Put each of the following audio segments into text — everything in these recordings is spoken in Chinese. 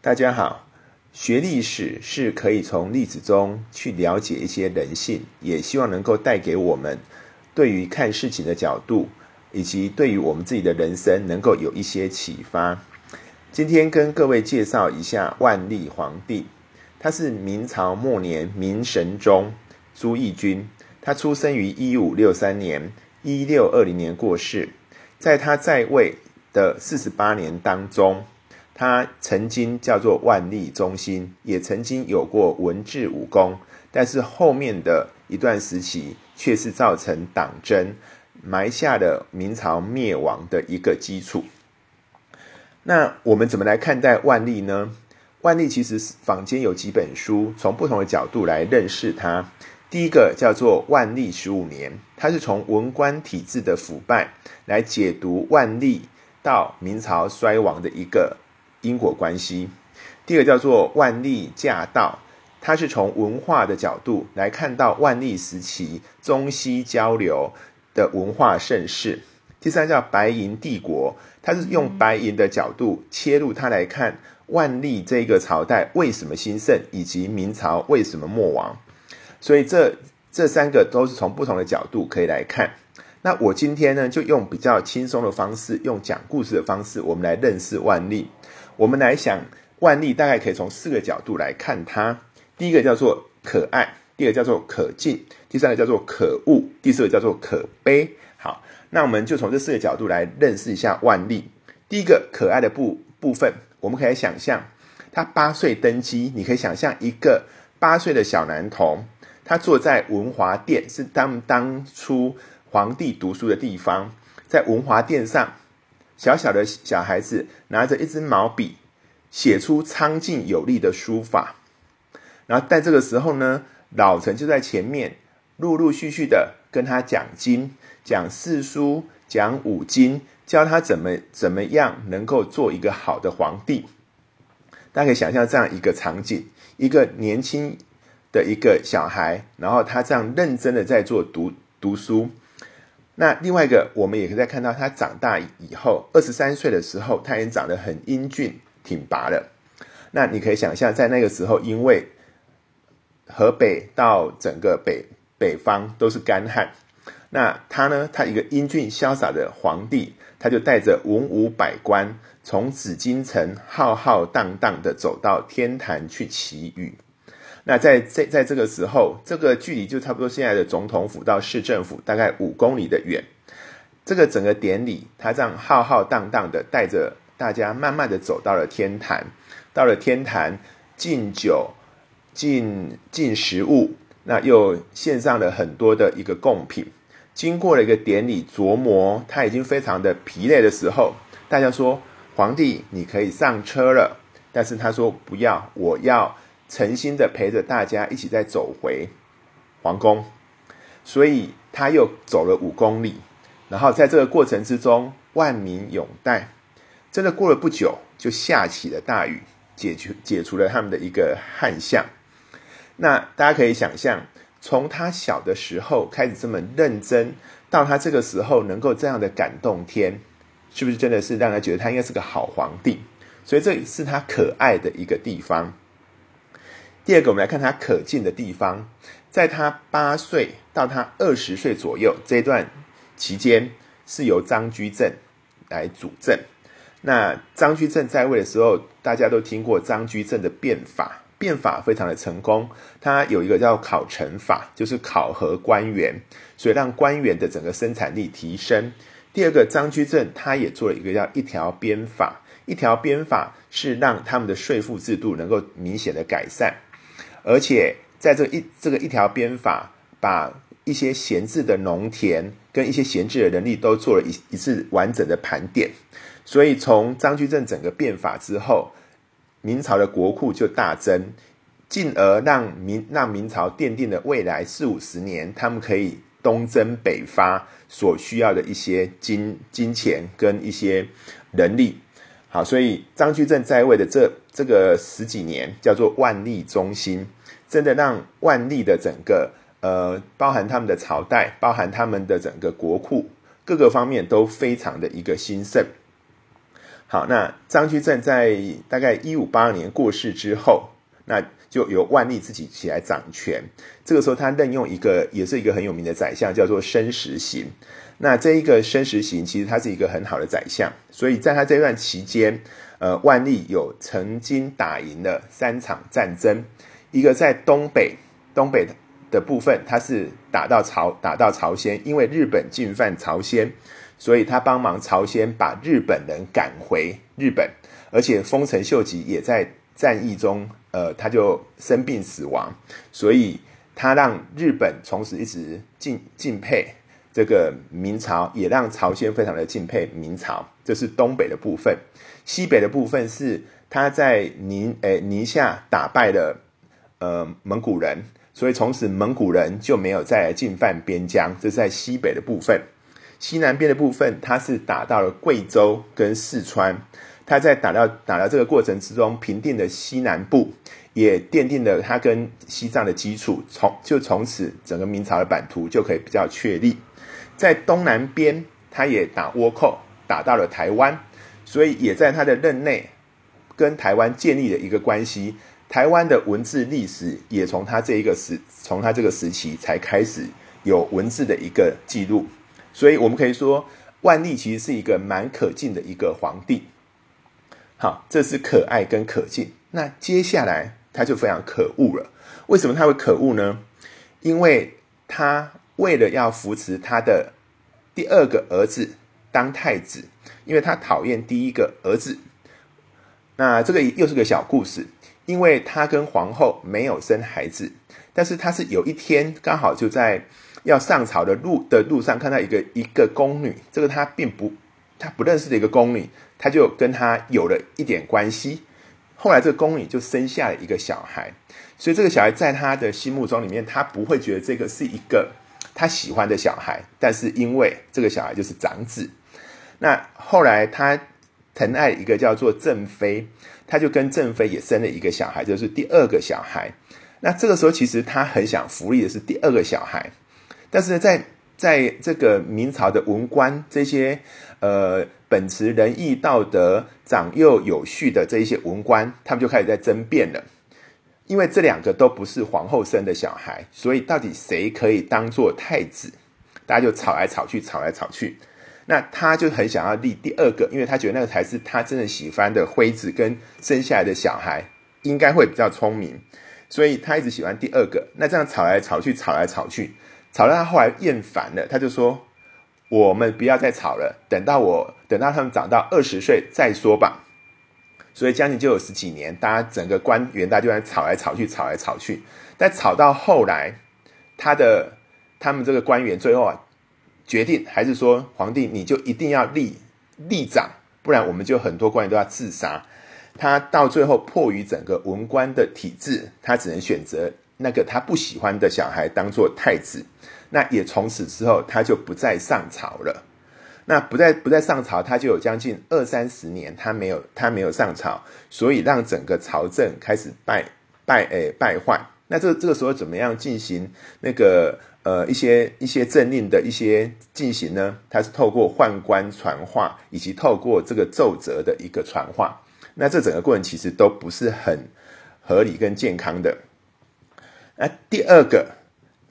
大家好，学历史是可以从例子中去了解一些人性，也希望能够带给我们对于看事情的角度，以及对于我们自己的人生能够有一些启发。今天跟各位介绍一下万历皇帝，他是明朝末年明神宗朱翊钧，他出生于一五六三年，一六二零年过世，在他在位的四十八年当中。他曾经叫做万历中心，也曾经有过文治武功，但是后面的一段时期却是造成党争，埋下了明朝灭亡的一个基础。那我们怎么来看待万历呢？万历其实坊间有几本书，从不同的角度来认识他。第一个叫做《万历十五年》，它是从文官体制的腐败来解读万历到明朝衰亡的一个。因果关系，第二个叫做万历驾到，它是从文化的角度来看到万历时期中西交流的文化盛世。第三叫白银帝国，它是用白银的角度切入，它来看万历这个朝代为什么兴盛，以及明朝为什么没亡。所以这这三个都是从不同的角度可以来看。那我今天呢，就用比较轻松的方式，用讲故事的方式，我们来认识万历。我们来想，万历大概可以从四个角度来看它。第一个叫做可爱，第二个叫做可敬，第三个叫做可恶，第四个叫做可悲。好，那我们就从这四个角度来认识一下万历。第一个可爱的部部分，我们可以想象，他八岁登基，你可以想象一个八岁的小男童，他坐在文华殿，是当当初皇帝读书的地方，在文华殿上。小小的小孩子拿着一支毛笔，写出苍劲有力的书法。然后，在这个时候呢，老臣就在前面，陆陆续续的跟他讲经、讲四书、讲五经，教他怎么怎么样能够做一个好的皇帝。大家可以想象这样一个场景：一个年轻的一个小孩，然后他这样认真的在做读读书。那另外一个，我们也可以再看到，他长大以后，二十三岁的时候，他也长得很英俊挺拔的。那你可以想象，在那个时候，因为河北到整个北北方都是干旱，那他呢，他一个英俊潇洒的皇帝，他就带着文武百官，从紫禁城浩浩荡荡的走到天坛去祈雨。那在在在这个时候，这个距离就差不多现在的总统府到市政府大概五公里的远。这个整个典礼，他这样浩浩荡荡的带着大家慢慢的走到了天坛，到了天坛敬酒、敬敬食物，那又献上了很多的一个贡品。经过了一个典礼琢磨，他已经非常的疲累的时候，大家说：“皇帝，你可以上车了。”但是他说：“不要，我要。”诚心的陪着大家一起再走回皇宫，所以他又走了五公里，然后在这个过程之中，万民拥戴。真的过了不久，就下起了大雨，解除解除了他们的一个旱象。那大家可以想象，从他小的时候开始这么认真，到他这个时候能够这样的感动天，是不是真的是让他觉得他应该是个好皇帝？所以这是他可爱的一个地方。第二个，我们来看他可敬的地方，在他八岁到他二十岁左右这段期间，是由张居正来主政。那张居正在位的时候，大家都听过张居正的变法，变法非常的成功。他有一个叫考成法，就是考核官员，所以让官员的整个生产力提升。第二个，张居正他也做了一个叫一条鞭法，一条鞭法是让他们的税赋制度能够明显的改善。而且在这一这个一条鞭法，把一些闲置的农田跟一些闲置的人力都做了一一次完整的盘点，所以从张居正整个变法之后，明朝的国库就大增，进而让明让明朝奠定了未来四五十年他们可以东征北发所需要的一些金金钱跟一些人力。好，所以张居正在位的这这个十几年叫做万历中兴。真的让万历的整个呃，包含他们的朝代，包含他们的整个国库，各个方面都非常的一个兴盛。好，那张居正在大概一五八二年过世之后，那就由万历自己起来掌权。这个时候，他任用一个也是一个很有名的宰相，叫做申时行。那这一个申时行，其实他是一个很好的宰相，所以在他这段期间，呃，万历有曾经打赢了三场战争，一个在东北，东北的部分，他是打到朝打到朝鲜，因为日本进犯朝鲜。所以他帮忙朝鲜把日本人赶回日本，而且丰臣秀吉也在战役中，呃，他就生病死亡。所以他让日本从此一直敬敬佩这个明朝，也让朝鲜非常的敬佩明朝。这是东北的部分，西北的部分是他在宁诶宁夏打败了呃蒙古人，所以从此蒙古人就没有再来进犯边疆。这是在西北的部分。西南边的部分，他是打到了贵州跟四川。他在打到打到这个过程之中，平定了西南部，也奠定了他跟西藏的基础。从就从此，整个明朝的版图就可以比较确立。在东南边，他也打倭寇，打到了台湾，所以也在他的任内跟台湾建立了一个关系。台湾的文字历史也从他这一个时，从他这个时期才开始有文字的一个记录。所以我们可以说，万历其实是一个蛮可敬的一个皇帝。好，这是可爱跟可敬。那接下来他就非常可恶了。为什么他会可恶呢？因为他为了要扶持他的第二个儿子当太子，因为他讨厌第一个儿子。那这个又是个小故事，因为他跟皇后没有生孩子，但是他是有一天刚好就在。要上朝的路的路上，看到一个一个宫女，这个他并不他不认识的一个宫女，他就跟他有了一点关系。后来这个宫女就生下了一个小孩，所以这个小孩在他的心目中里面，他不会觉得这个是一个他喜欢的小孩，但是因为这个小孩就是长子，那后来他疼爱一个叫做正妃，他就跟正妃也生了一个小孩，就是第二个小孩。那这个时候其实他很想福利的是第二个小孩。但是在在这个明朝的文官这些呃本持仁义道德、长幼有序的这一些文官，他们就开始在争辩了。因为这两个都不是皇后生的小孩，所以到底谁可以当做太子？大家就吵来吵去，吵来吵去。那他就很想要立第二个，因为他觉得那个才是他真的喜欢的辉子，跟生下来的小孩应该会比较聪明，所以他一直喜欢第二个。那这样吵来吵去，吵来吵去。吵到他后来厌烦了，他就说：“我们不要再吵了，等到我等到他们长到二十岁再说吧。”所以将近就有十几年，大家整个官员大家就在吵来吵去，吵来吵去。但吵到后来，他的他们这个官员最后啊决定，还是说皇帝你就一定要立立长，不然我们就很多官员都要自杀。他到最后迫于整个文官的体制，他只能选择。那个他不喜欢的小孩当做太子，那也从此之后他就不再上朝了。那不再不再上朝，他就有将近二三十年，他没有他没有上朝，所以让整个朝政开始败败诶败坏。那这这个时候怎么样进行那个呃一些一些政令的一些进行呢？他是透过宦官传话，以及透过这个奏折的一个传话。那这整个过程其实都不是很合理跟健康的。那第二个，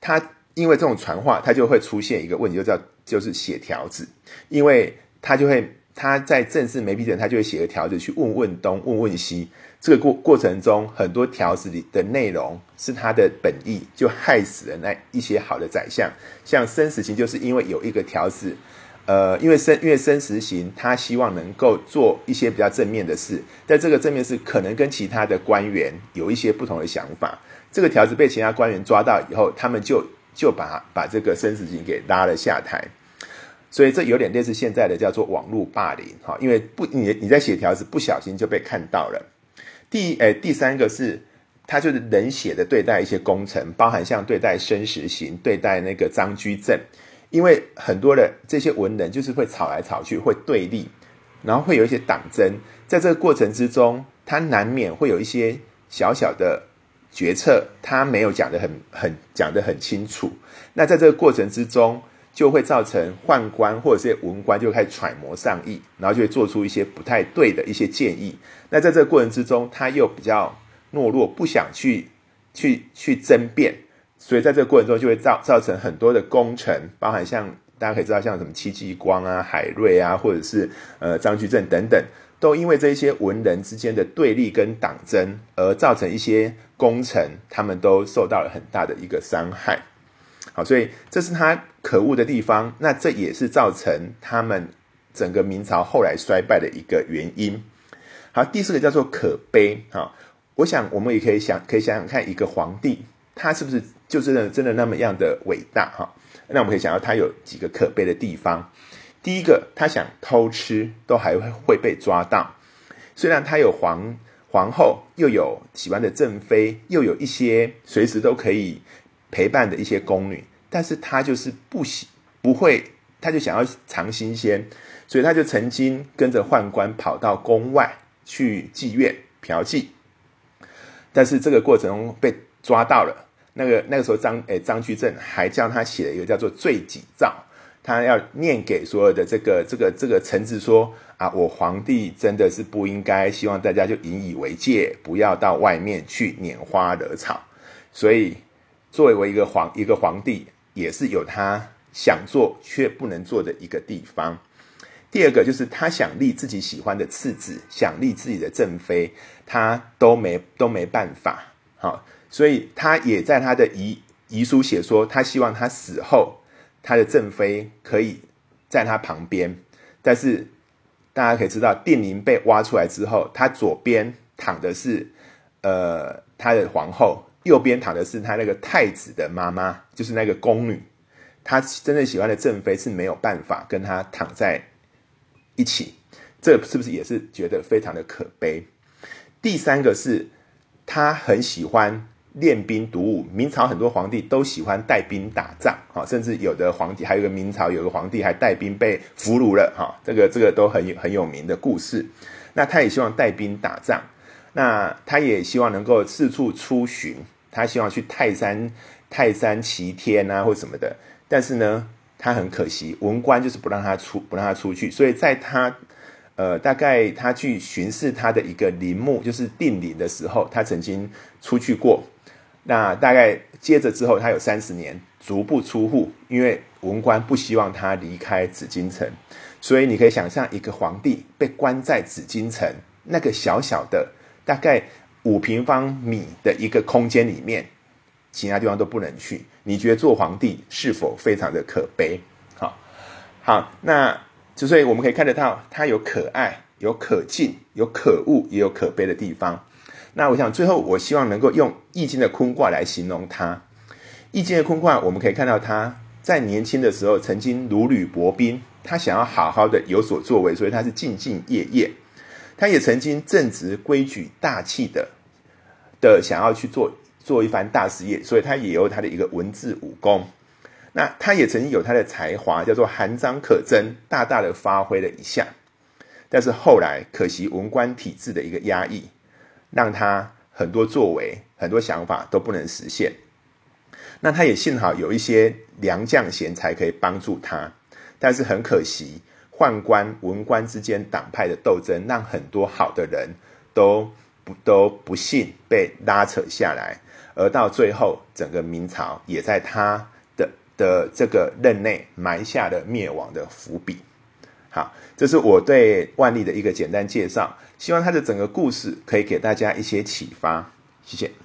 他因为这种传话，他就会出现一个问题，就叫就是写条子，因为他就会他在正式没批准，他就会写个条子去问问东问问西，这个过过程中很多条子里的内容是他的本意，就害死了那一些好的宰相，像申时行就是因为有一个条子，呃，因为申因为申时行他希望能够做一些比较正面的事，但这个正面事可能跟其他的官员有一些不同的想法。这个条子被其他官员抓到以后，他们就就把把这个申时行给拉了下台，所以这有点类似现在的叫做网络霸凌哈，因为不你你在写条子不小心就被看到了。第诶第三个是他就是冷血的对待一些功臣，包含像对待申时行、对待那个张居正，因为很多的这些文人就是会吵来吵去，会对立，然后会有一些党争，在这个过程之中，他难免会有一些小小的。决策他没有讲的很很讲的很清楚，那在这个过程之中，就会造成宦官或者是文官就开始揣摩上意，然后就会做出一些不太对的一些建议。那在这个过程之中，他又比较懦弱，不想去去去争辩，所以在这个过程中就会造造成很多的功臣，包含像大家可以知道，像什么戚继光啊、海瑞啊，或者是呃张居正等等，都因为这些文人之间的对立跟党争，而造成一些功臣他们都受到了很大的一个伤害。好，所以这是他可恶的地方，那这也是造成他们整个明朝后来衰败的一个原因。好，第四个叫做可悲。哈，我想我们也可以想，可以想想看，一个皇帝他是不是就真的真的那么样的伟大？哈，那我们可以想到他有几个可悲的地方。第一个，他想偷吃都还会被抓到，虽然他有皇皇后，又有喜欢的正妃，又有一些随时都可以。陪伴的一些宫女，但是他就是不喜不会，他就想要尝新鲜，所以他就曾经跟着宦官跑到宫外去妓院嫖妓，但是这个过程中被抓到了。那个那个时候张诶张居正还叫他写了一个叫做罪己诏，他要念给所有的这个这个这个臣子说啊，我皇帝真的是不应该，希望大家就引以为戒，不要到外面去拈花惹草，所以。作为一个皇一个皇帝，也是有他想做却不能做的一个地方。第二个就是他想立自己喜欢的次子，想立自己的正妃，他都没都没办法。好，所以他也在他的遗遗书写说，他希望他死后，他的正妃可以在他旁边。但是大家可以知道，定陵被挖出来之后，他左边躺的是呃他的皇后。右边躺的是他那个太子的妈妈，就是那个宫女。他真正喜欢的正妃是没有办法跟他躺在一起，这是不是也是觉得非常的可悲？第三个是，他很喜欢练兵读武。明朝很多皇帝都喜欢带兵打仗，哈，甚至有的皇帝，还有个明朝有个皇帝还带兵被俘虏了，哈，这个这个都很很有名的故事。那他也希望带兵打仗，那他也希望能够四处出巡。他希望去泰山、泰山齐天啊，或什么的，但是呢，他很可惜，文官就是不让他出，不让他出去。所以在他，呃，大概他去巡视他的一个陵墓，就是定陵的时候，他曾经出去过。那大概接着之后，他有三十年足不出户，因为文官不希望他离开紫禁城。所以你可以想象，一个皇帝被关在紫禁城那个小小的，大概。五平方米的一个空间里面，其他地方都不能去。你觉得做皇帝是否非常的可悲？好，好，那之所以我们可以看得到，他有可爱，有可敬，有可恶，也有可悲的地方。那我想最后，我希望能够用《易经》的坤卦来形容他。《易经》的坤卦，我们可以看到他在年轻的时候曾经如履薄冰，他想要好好的有所作为，所以他是兢兢业业。他也曾经正直、规矩、大气的的想要去做做一番大事业，所以他也有他的一个文字武功。那他也曾经有他的才华，叫做含章可贞，大大的发挥了一下。但是后来可惜文官体制的一个压抑，让他很多作为、很多想法都不能实现。那他也幸好有一些良将贤才可以帮助他，但是很可惜。宦官、文官之间党派的斗争，让很多好的人都不都不幸被拉扯下来，而到最后，整个明朝也在他的的这个任内埋下了灭亡的伏笔。好，这是我对万历的一个简单介绍，希望他的整个故事可以给大家一些启发。谢谢。